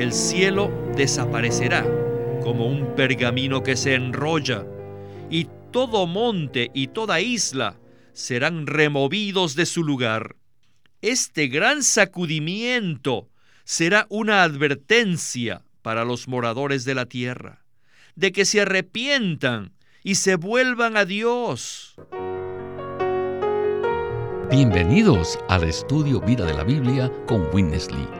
el cielo desaparecerá como un pergamino que se enrolla, y todo monte y toda isla serán removidos de su lugar. Este gran sacudimiento será una advertencia para los moradores de la tierra, de que se arrepientan y se vuelvan a Dios. Bienvenidos al estudio Vida de la Biblia con Winnesley.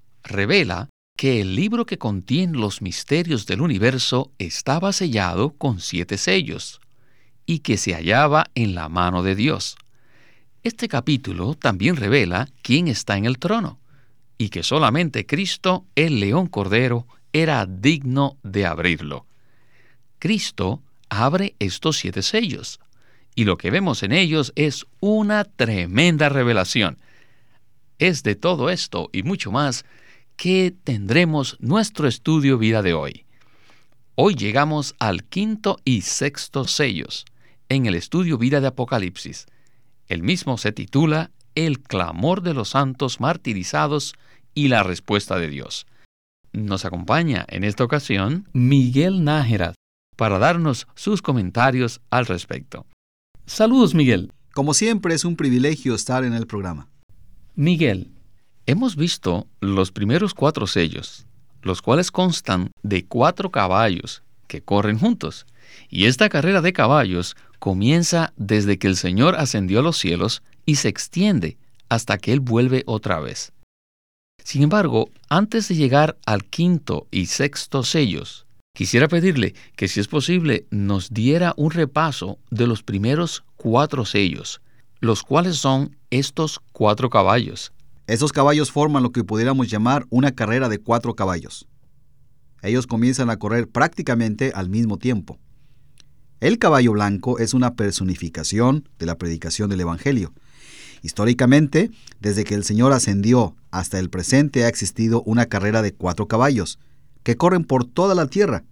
revela que el libro que contiene los misterios del universo estaba sellado con siete sellos y que se hallaba en la mano de Dios. Este capítulo también revela quién está en el trono y que solamente Cristo, el león cordero, era digno de abrirlo. Cristo abre estos siete sellos y lo que vemos en ellos es una tremenda revelación. Es de todo esto y mucho más que tendremos nuestro estudio vida de hoy. Hoy llegamos al quinto y sexto sellos en el estudio vida de Apocalipsis. El mismo se titula El clamor de los santos martirizados y la respuesta de Dios. Nos acompaña en esta ocasión Miguel Nájera para darnos sus comentarios al respecto. Saludos, Miguel. Como siempre, es un privilegio estar en el programa. Miguel, Hemos visto los primeros cuatro sellos, los cuales constan de cuatro caballos que corren juntos. Y esta carrera de caballos comienza desde que el Señor ascendió a los cielos y se extiende hasta que Él vuelve otra vez. Sin embargo, antes de llegar al quinto y sexto sellos, quisiera pedirle que si es posible nos diera un repaso de los primeros cuatro sellos, los cuales son estos cuatro caballos. Esos caballos forman lo que pudiéramos llamar una carrera de cuatro caballos. Ellos comienzan a correr prácticamente al mismo tiempo. El caballo blanco es una personificación de la predicación del Evangelio. Históricamente, desde que el Señor ascendió hasta el presente ha existido una carrera de cuatro caballos, que corren por toda la tierra.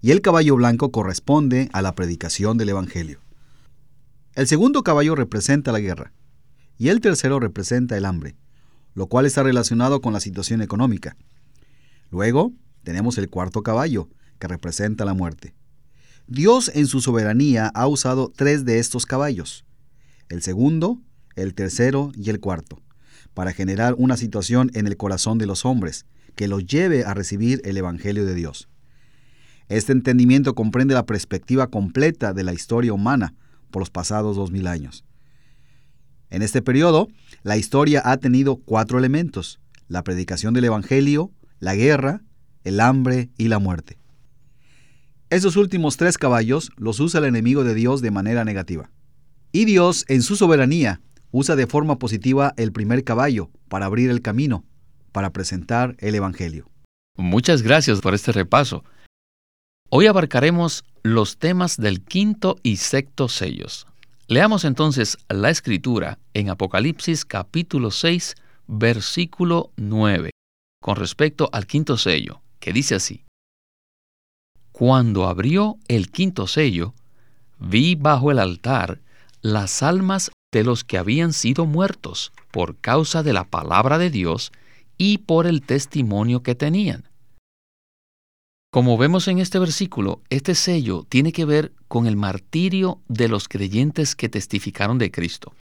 Y el caballo blanco corresponde a la predicación del Evangelio. El segundo caballo representa la guerra, y el tercero representa el hambre lo cual está relacionado con la situación económica. Luego tenemos el cuarto caballo, que representa la muerte. Dios en su soberanía ha usado tres de estos caballos, el segundo, el tercero y el cuarto, para generar una situación en el corazón de los hombres que los lleve a recibir el Evangelio de Dios. Este entendimiento comprende la perspectiva completa de la historia humana por los pasados dos mil años. En este periodo, la historia ha tenido cuatro elementos, la predicación del Evangelio, la guerra, el hambre y la muerte. Esos últimos tres caballos los usa el enemigo de Dios de manera negativa. Y Dios, en su soberanía, usa de forma positiva el primer caballo para abrir el camino, para presentar el Evangelio. Muchas gracias por este repaso. Hoy abarcaremos los temas del quinto y sexto sellos. Leamos entonces la escritura en Apocalipsis capítulo 6, versículo 9, con respecto al quinto sello, que dice así. Cuando abrió el quinto sello, vi bajo el altar las almas de los que habían sido muertos por causa de la palabra de Dios y por el testimonio que tenían. Como vemos en este versículo, este sello tiene que ver con el martirio de los creyentes que testificaron de Cristo.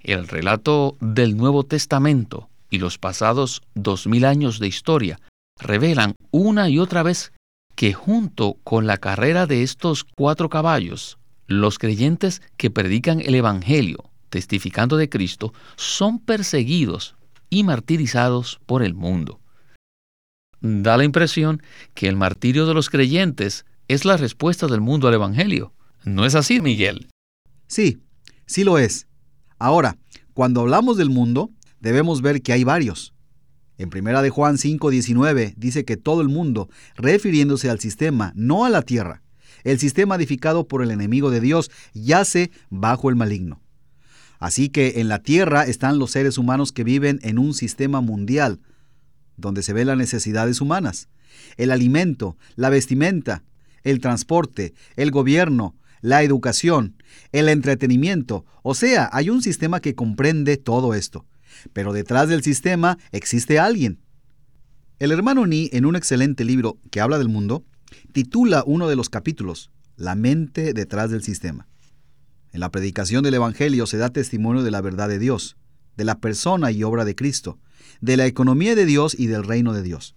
El relato del Nuevo Testamento y los pasados dos mil años de historia revelan una y otra vez que junto con la carrera de estos cuatro caballos, los creyentes que predican el Evangelio, testificando de Cristo, son perseguidos y martirizados por el mundo da la impresión que el martirio de los creyentes es la respuesta del mundo al Evangelio. ¿No es así, Miguel? Sí, sí lo es. Ahora, cuando hablamos del mundo, debemos ver que hay varios. En primera de Juan 5:19 dice que todo el mundo, refiriéndose al sistema, no a la tierra, el sistema edificado por el enemigo de Dios, yace bajo el maligno. Así que en la tierra están los seres humanos que viven en un sistema mundial, donde se ven las necesidades humanas, el alimento, la vestimenta, el transporte, el gobierno, la educación, el entretenimiento, o sea, hay un sistema que comprende todo esto. Pero detrás del sistema existe alguien. El hermano Ni, en un excelente libro que habla del mundo, titula uno de los capítulos, La mente detrás del sistema. En la predicación del Evangelio se da testimonio de la verdad de Dios, de la persona y obra de Cristo, de la economía de Dios y del reino de Dios.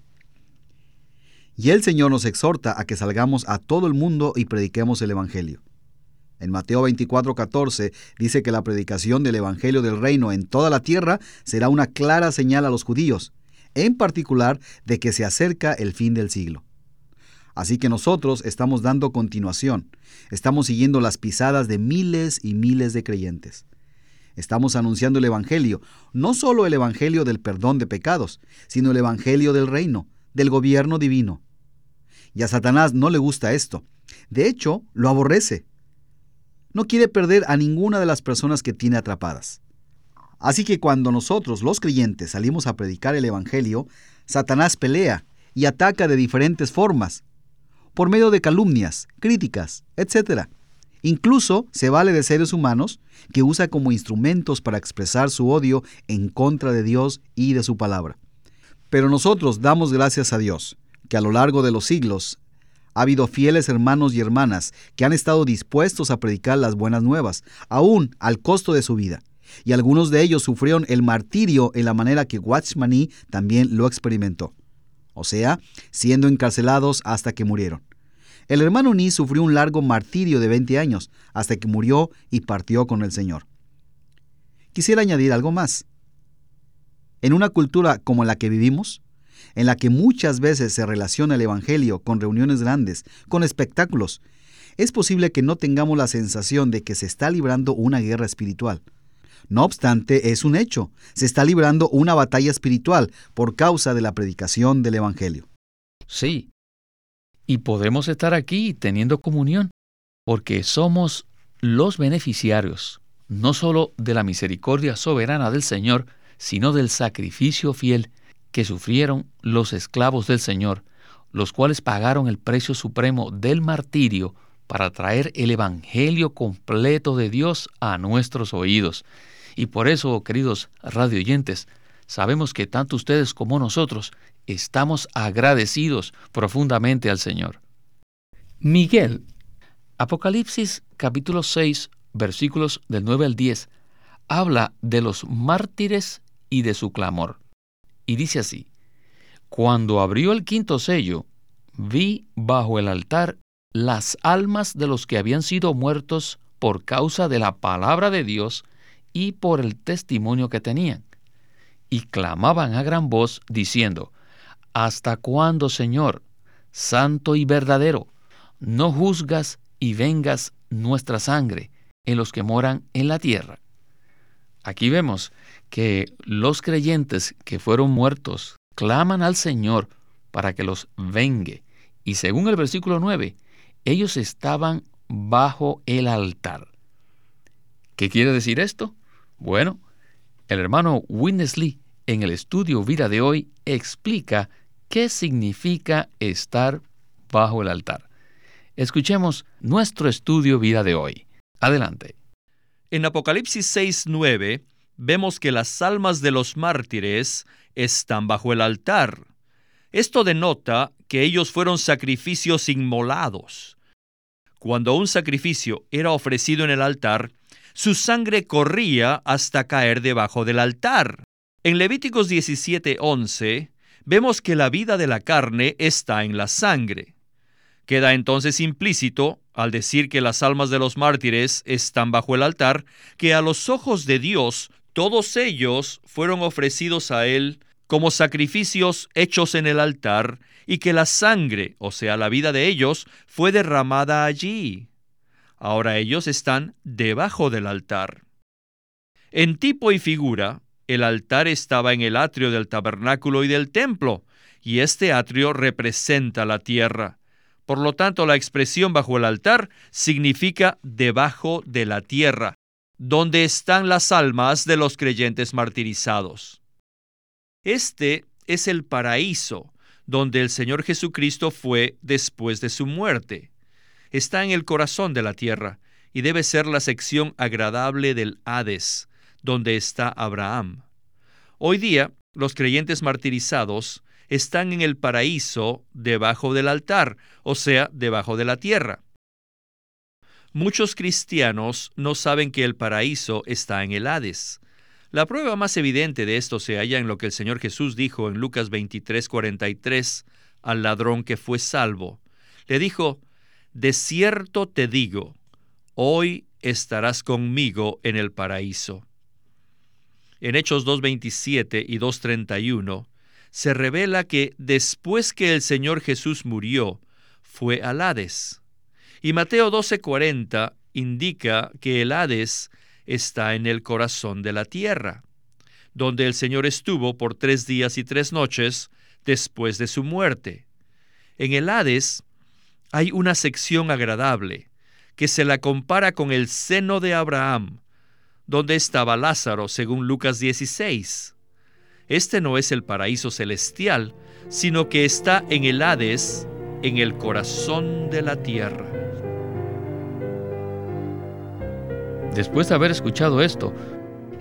Y el Señor nos exhorta a que salgamos a todo el mundo y prediquemos el Evangelio. En Mateo 24:14 dice que la predicación del Evangelio del Reino en toda la tierra será una clara señal a los judíos, en particular de que se acerca el fin del siglo. Así que nosotros estamos dando continuación, estamos siguiendo las pisadas de miles y miles de creyentes. Estamos anunciando el Evangelio, no solo el Evangelio del perdón de pecados, sino el Evangelio del reino, del gobierno divino. Y a Satanás no le gusta esto. De hecho, lo aborrece no quiere perder a ninguna de las personas que tiene atrapadas. Así que cuando nosotros, los creyentes, salimos a predicar el Evangelio, Satanás pelea y ataca de diferentes formas, por medio de calumnias, críticas, etc. Incluso se vale de seres humanos que usa como instrumentos para expresar su odio en contra de Dios y de su palabra. Pero nosotros damos gracias a Dios, que a lo largo de los siglos ha habido fieles hermanos y hermanas que han estado dispuestos a predicar las buenas nuevas, aún al costo de su vida. Y algunos de ellos sufrieron el martirio en la manera que Watchmani también lo experimentó. O sea, siendo encarcelados hasta que murieron. El hermano Ni sufrió un largo martirio de 20 años hasta que murió y partió con el Señor. Quisiera añadir algo más. En una cultura como la que vivimos, en la que muchas veces se relaciona el Evangelio con reuniones grandes, con espectáculos, es posible que no tengamos la sensación de que se está librando una guerra espiritual. No obstante, es un hecho, se está librando una batalla espiritual por causa de la predicación del Evangelio. Sí, y podemos estar aquí teniendo comunión, porque somos los beneficiarios, no solo de la misericordia soberana del Señor, sino del sacrificio fiel que sufrieron los esclavos del Señor, los cuales pagaron el precio supremo del martirio para traer el Evangelio completo de Dios a nuestros oídos. Y por eso, queridos radioyentes, sabemos que tanto ustedes como nosotros estamos agradecidos profundamente al Señor. Miguel, Apocalipsis capítulo 6, versículos del 9 al 10, habla de los mártires y de su clamor y dice así, Cuando abrió el quinto sello, vi bajo el altar las almas de los que habían sido muertos por causa de la palabra de Dios y por el testimonio que tenían. Y clamaban a gran voz diciendo, ¿Hasta cuándo, Señor, santo y verdadero, no juzgas y vengas nuestra sangre en los que moran en la tierra? Aquí vemos que los creyentes que fueron muertos claman al Señor para que los vengue. Y según el versículo 9, ellos estaban bajo el altar. ¿Qué quiere decir esto? Bueno, el hermano Winnesley en el estudio Vida de hoy explica qué significa estar bajo el altar. Escuchemos nuestro estudio Vida de hoy. Adelante. En Apocalipsis 6:9 vemos que las almas de los mártires están bajo el altar. Esto denota que ellos fueron sacrificios inmolados. Cuando un sacrificio era ofrecido en el altar, su sangre corría hasta caer debajo del altar. En Levíticos 17:11 vemos que la vida de la carne está en la sangre. Queda entonces implícito, al decir que las almas de los mártires están bajo el altar, que a los ojos de Dios todos ellos fueron ofrecidos a Él como sacrificios hechos en el altar y que la sangre, o sea, la vida de ellos, fue derramada allí. Ahora ellos están debajo del altar. En tipo y figura, el altar estaba en el atrio del tabernáculo y del templo, y este atrio representa la tierra. Por lo tanto, la expresión bajo el altar significa debajo de la tierra, donde están las almas de los creyentes martirizados. Este es el paraíso, donde el Señor Jesucristo fue después de su muerte. Está en el corazón de la tierra y debe ser la sección agradable del Hades, donde está Abraham. Hoy día, los creyentes martirizados están en el paraíso debajo del altar, o sea, debajo de la tierra. Muchos cristianos no saben que el paraíso está en el Hades. La prueba más evidente de esto se halla en lo que el Señor Jesús dijo en Lucas 23:43 al ladrón que fue salvo. Le dijo, De cierto te digo, hoy estarás conmigo en el paraíso. En Hechos 2.27 y 2.31 se revela que después que el Señor Jesús murió, fue al Hades. Y Mateo 12:40 indica que el Hades está en el corazón de la tierra, donde el Señor estuvo por tres días y tres noches después de su muerte. En el Hades hay una sección agradable que se la compara con el seno de Abraham, donde estaba Lázaro, según Lucas 16. Este no es el paraíso celestial, sino que está en el Hades, en el corazón de la tierra. Después de haber escuchado esto,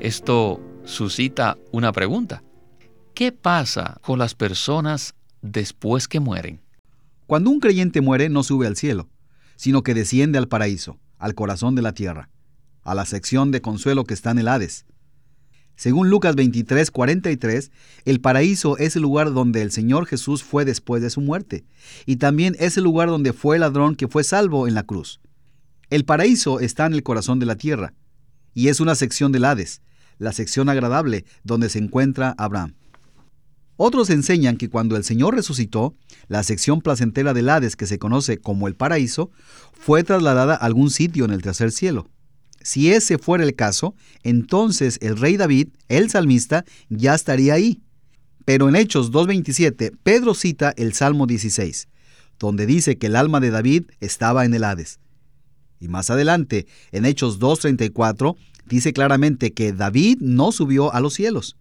esto suscita una pregunta. ¿Qué pasa con las personas después que mueren? Cuando un creyente muere no sube al cielo, sino que desciende al paraíso, al corazón de la tierra, a la sección de consuelo que está en el Hades. Según Lucas 23, 43, el paraíso es el lugar donde el Señor Jesús fue después de su muerte, y también es el lugar donde fue el ladrón que fue salvo en la cruz. El paraíso está en el corazón de la tierra, y es una sección del Hades, la sección agradable donde se encuentra Abraham. Otros enseñan que cuando el Señor resucitó, la sección placentera del Hades que se conoce como el paraíso fue trasladada a algún sitio en el tercer cielo. Si ese fuera el caso, entonces el rey David, el salmista, ya estaría ahí. Pero en Hechos 2.27, Pedro cita el Salmo 16, donde dice que el alma de David estaba en el Hades. Y más adelante, en Hechos 2.34, dice claramente que David no subió a los cielos,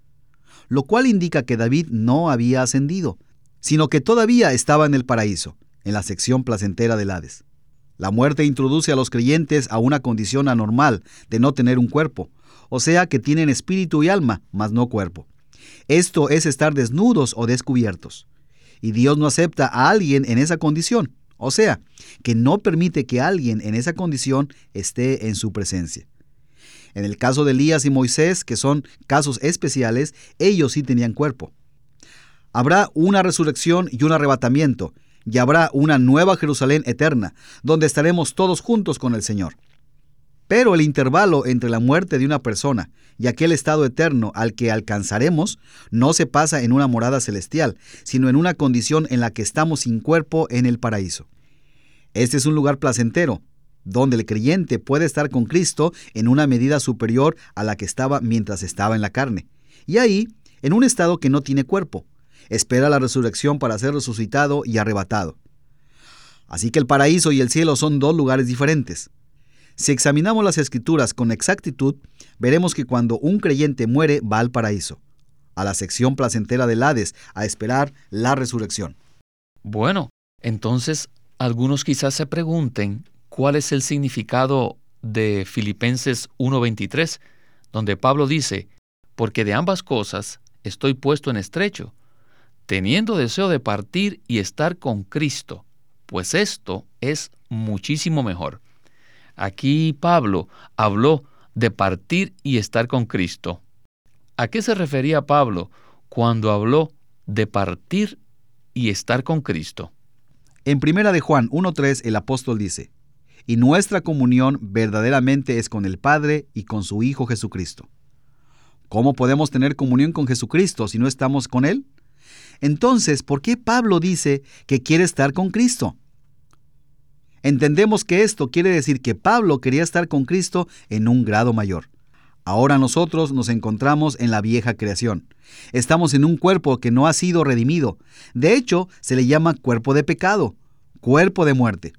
lo cual indica que David no había ascendido, sino que todavía estaba en el paraíso, en la sección placentera del Hades. La muerte introduce a los creyentes a una condición anormal de no tener un cuerpo, o sea que tienen espíritu y alma, mas no cuerpo. Esto es estar desnudos o descubiertos. Y Dios no acepta a alguien en esa condición, o sea, que no permite que alguien en esa condición esté en su presencia. En el caso de Elías y Moisés, que son casos especiales, ellos sí tenían cuerpo. Habrá una resurrección y un arrebatamiento, y habrá una nueva Jerusalén eterna, donde estaremos todos juntos con el Señor. Pero el intervalo entre la muerte de una persona y aquel estado eterno al que alcanzaremos no se pasa en una morada celestial, sino en una condición en la que estamos sin cuerpo en el paraíso. Este es un lugar placentero, donde el creyente puede estar con Cristo en una medida superior a la que estaba mientras estaba en la carne, y ahí, en un estado que no tiene cuerpo, espera la resurrección para ser resucitado y arrebatado. Así que el paraíso y el cielo son dos lugares diferentes. Si examinamos las escrituras con exactitud, veremos que cuando un creyente muere va al paraíso, a la sección placentera del Hades, a esperar la resurrección. Bueno, entonces algunos quizás se pregunten cuál es el significado de Filipenses 1.23, donde Pablo dice, porque de ambas cosas estoy puesto en estrecho, teniendo deseo de partir y estar con Cristo, pues esto es muchísimo mejor. Aquí Pablo habló de partir y estar con Cristo. ¿A qué se refería Pablo cuando habló de partir y estar con Cristo? En primera de Juan 1.3 el apóstol dice, y nuestra comunión verdaderamente es con el Padre y con su Hijo Jesucristo. ¿Cómo podemos tener comunión con Jesucristo si no estamos con Él? Entonces, ¿por qué Pablo dice que quiere estar con Cristo? Entendemos que esto quiere decir que Pablo quería estar con Cristo en un grado mayor. Ahora nosotros nos encontramos en la vieja creación. Estamos en un cuerpo que no ha sido redimido. De hecho, se le llama cuerpo de pecado, cuerpo de muerte.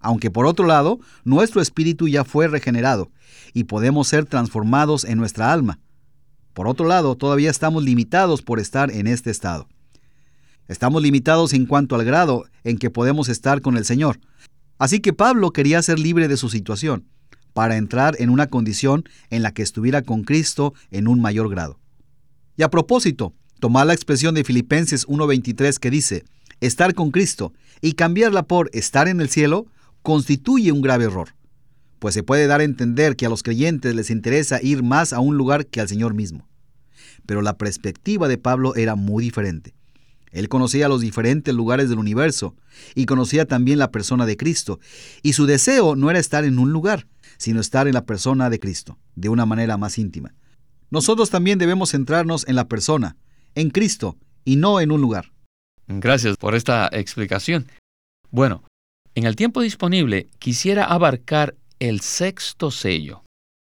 Aunque por otro lado, nuestro espíritu ya fue regenerado y podemos ser transformados en nuestra alma. Por otro lado, todavía estamos limitados por estar en este estado. Estamos limitados en cuanto al grado en que podemos estar con el Señor. Así que Pablo quería ser libre de su situación para entrar en una condición en la que estuviera con Cristo en un mayor grado. Y a propósito, tomar la expresión de Filipenses 1.23 que dice, estar con Cristo y cambiarla por estar en el cielo constituye un grave error, pues se puede dar a entender que a los creyentes les interesa ir más a un lugar que al Señor mismo. Pero la perspectiva de Pablo era muy diferente. Él conocía los diferentes lugares del universo y conocía también la persona de Cristo, y su deseo no era estar en un lugar, sino estar en la persona de Cristo, de una manera más íntima. Nosotros también debemos centrarnos en la persona, en Cristo, y no en un lugar. Gracias por esta explicación. Bueno, en el tiempo disponible quisiera abarcar el sexto sello.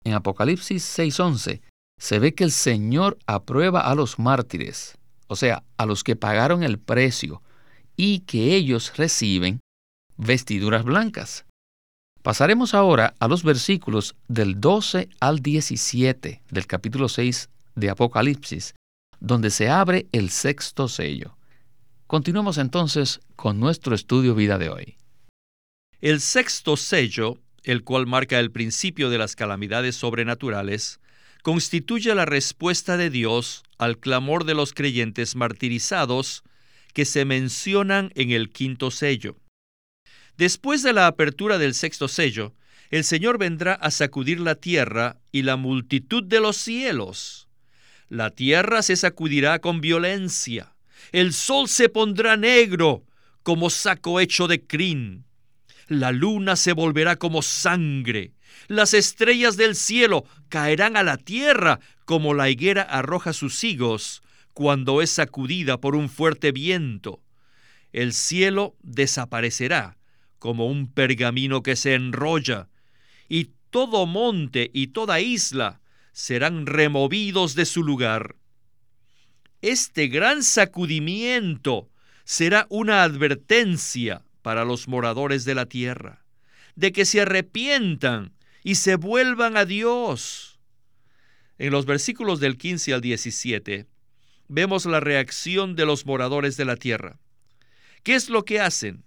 En Apocalipsis 6:11 se ve que el Señor aprueba a los mártires, o sea, a los que pagaron el precio, y que ellos reciben vestiduras blancas. Pasaremos ahora a los versículos del 12 al 17 del capítulo 6 de Apocalipsis, donde se abre el sexto sello. Continuemos entonces con nuestro estudio vida de hoy. El sexto sello, el cual marca el principio de las calamidades sobrenaturales, constituye la respuesta de Dios al clamor de los creyentes martirizados que se mencionan en el quinto sello. Después de la apertura del sexto sello, el Señor vendrá a sacudir la tierra y la multitud de los cielos. La tierra se sacudirá con violencia, el sol se pondrá negro como saco hecho de crin, la luna se volverá como sangre, las estrellas del cielo caerán a la tierra como la higuera arroja sus higos cuando es sacudida por un fuerte viento. El cielo desaparecerá como un pergamino que se enrolla, y todo monte y toda isla serán removidos de su lugar. Este gran sacudimiento será una advertencia para los moradores de la tierra, de que se arrepientan y se vuelvan a Dios. En los versículos del 15 al 17 vemos la reacción de los moradores de la tierra. ¿Qué es lo que hacen?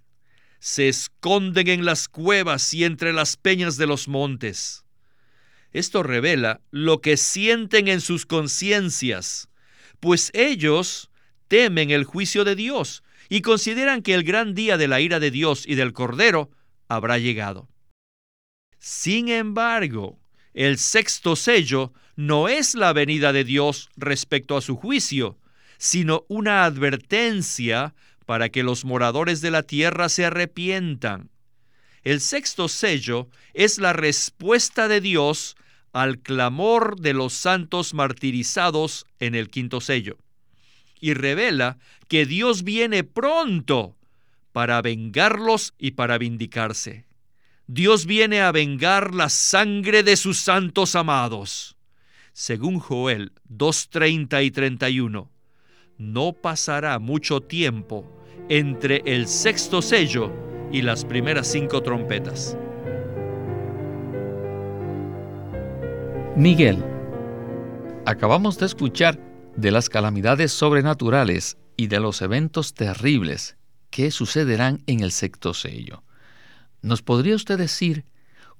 se esconden en las cuevas y entre las peñas de los montes. Esto revela lo que sienten en sus conciencias, pues ellos temen el juicio de Dios y consideran que el gran día de la ira de Dios y del Cordero habrá llegado. Sin embargo, el sexto sello no es la venida de Dios respecto a su juicio, sino una advertencia para que los moradores de la tierra se arrepientan. El sexto sello es la respuesta de Dios al clamor de los santos martirizados en el quinto sello, y revela que Dios viene pronto para vengarlos y para vindicarse. Dios viene a vengar la sangre de sus santos amados. Según Joel 2.30 y 31, no pasará mucho tiempo entre el sexto sello y las primeras cinco trompetas. Miguel, acabamos de escuchar de las calamidades sobrenaturales y de los eventos terribles que sucederán en el sexto sello. ¿Nos podría usted decir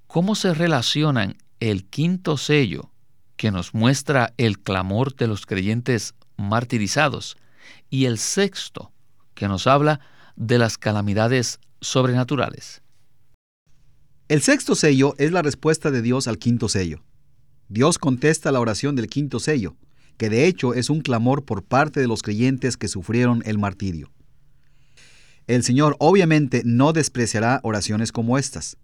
cómo se relacionan el quinto sello, que nos muestra el clamor de los creyentes martirizados, y el sexto, que nos habla de las calamidades sobrenaturales. El sexto sello es la respuesta de Dios al quinto sello. Dios contesta la oración del quinto sello, que de hecho es un clamor por parte de los creyentes que sufrieron el martirio. El Señor obviamente no despreciará oraciones como estas.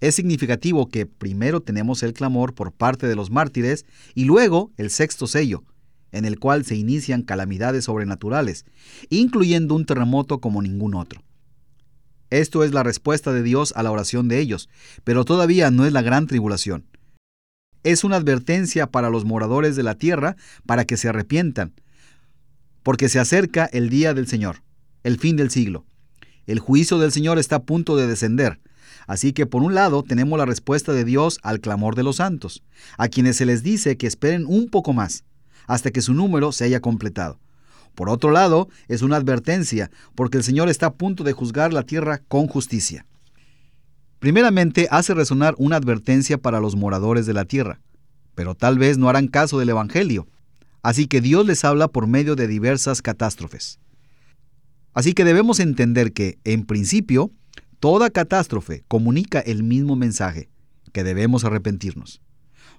Es significativo que primero tenemos el clamor por parte de los mártires y luego el sexto sello, en el cual se inician calamidades sobrenaturales, incluyendo un terremoto como ningún otro. Esto es la respuesta de Dios a la oración de ellos, pero todavía no es la gran tribulación. es una advertencia para los moradores de la tierra para que se arrepientan, porque se acerca el día del Señor, el fin del siglo. El juicio del Señor está a punto de descender. Así que por un lado tenemos la respuesta de Dios al clamor de los santos, a quienes se les dice que esperen un poco más, hasta que su número se haya completado. Por otro lado, es una advertencia, porque el Señor está a punto de juzgar la tierra con justicia. Primeramente hace resonar una advertencia para los moradores de la tierra, pero tal vez no harán caso del Evangelio, así que Dios les habla por medio de diversas catástrofes. Así que debemos entender que, en principio, toda catástrofe comunica el mismo mensaje, que debemos arrepentirnos.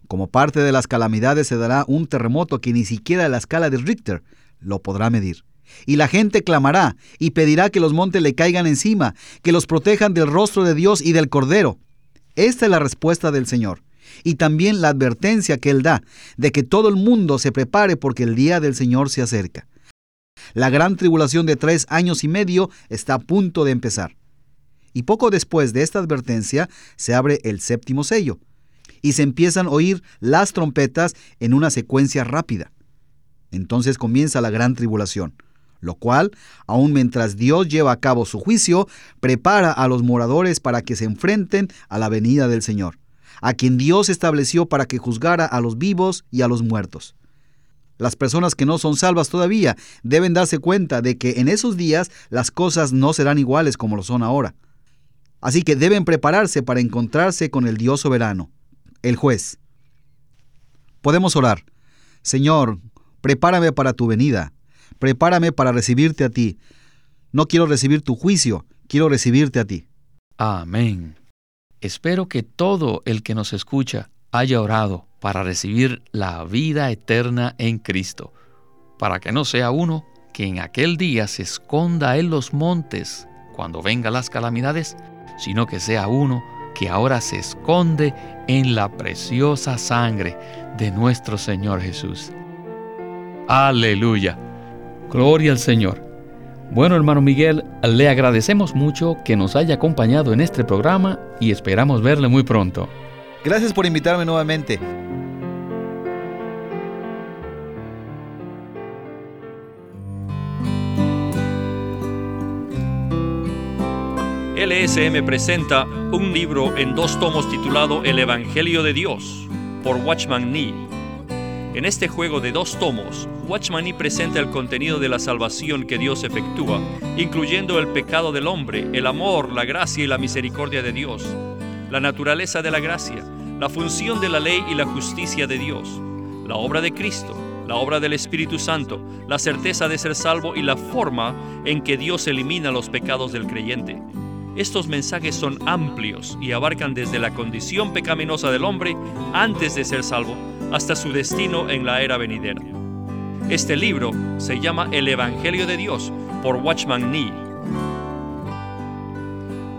Como parte de las calamidades se dará un terremoto que ni siquiera la escala de Richter lo podrá medir. Y la gente clamará y pedirá que los montes le caigan encima, que los protejan del rostro de Dios y del Cordero. Esta es la respuesta del Señor. Y también la advertencia que Él da de que todo el mundo se prepare porque el día del Señor se acerca. La gran tribulación de tres años y medio está a punto de empezar. Y poco después de esta advertencia se abre el séptimo sello y se empiezan a oír las trompetas en una secuencia rápida. Entonces comienza la gran tribulación lo cual, aun mientras Dios lleva a cabo su juicio, prepara a los moradores para que se enfrenten a la venida del Señor, a quien Dios estableció para que juzgara a los vivos y a los muertos. Las personas que no son salvas todavía deben darse cuenta de que en esos días las cosas no serán iguales como lo son ahora. Así que deben prepararse para encontrarse con el Dios soberano, el juez. Podemos orar. Señor, prepárame para tu venida prepárame para recibirte a ti. No quiero recibir tu juicio, quiero recibirte a ti. Amén. Espero que todo el que nos escucha haya orado para recibir la vida eterna en Cristo, para que no sea uno que en aquel día se esconda en los montes cuando vengan las calamidades, sino que sea uno que ahora se esconde en la preciosa sangre de nuestro Señor Jesús. Aleluya. Gloria al Señor. Bueno, hermano Miguel, le agradecemos mucho que nos haya acompañado en este programa y esperamos verle muy pronto. Gracias por invitarme nuevamente. LSM presenta un libro en dos tomos titulado El Evangelio de Dios por Watchman Nee. En este juego de dos tomos, Watchman presenta el contenido de la salvación que Dios efectúa, incluyendo el pecado del hombre, el amor, la gracia y la misericordia de Dios, la naturaleza de la gracia, la función de la ley y la justicia de Dios, la obra de Cristo, la obra del Espíritu Santo, la certeza de ser salvo y la forma en que Dios elimina los pecados del creyente. Estos mensajes son amplios y abarcan desde la condición pecaminosa del hombre antes de ser salvo hasta su destino en la era venidera. Este libro se llama El Evangelio de Dios por Watchman Nee.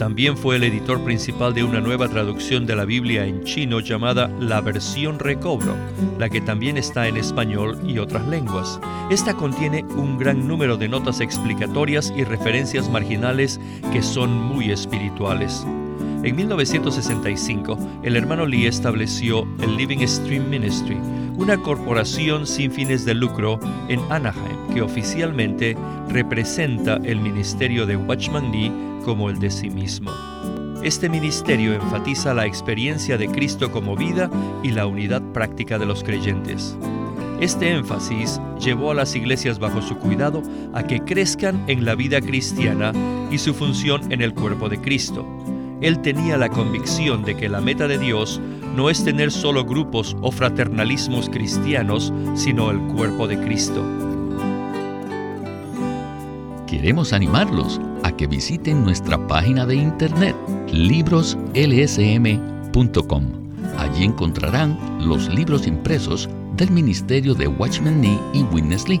También fue el editor principal de una nueva traducción de la Biblia en chino llamada La Versión Recobro, la que también está en español y otras lenguas. Esta contiene un gran número de notas explicatorias y referencias marginales que son muy espirituales. En 1965, el hermano Lee estableció el Living Stream Ministry, una corporación sin fines de lucro en Anaheim que oficialmente representa el ministerio de Watchman Lee como el de sí mismo. Este ministerio enfatiza la experiencia de Cristo como vida y la unidad práctica de los creyentes. Este énfasis llevó a las iglesias bajo su cuidado a que crezcan en la vida cristiana y su función en el cuerpo de Cristo. Él tenía la convicción de que la meta de Dios no es tener solo grupos o fraternalismos cristianos, sino el cuerpo de Cristo. Queremos animarlos a que visiten nuestra página de internet libroslsm.com. Allí encontrarán los libros impresos del Ministerio de Watchman Nee y Witness Lee,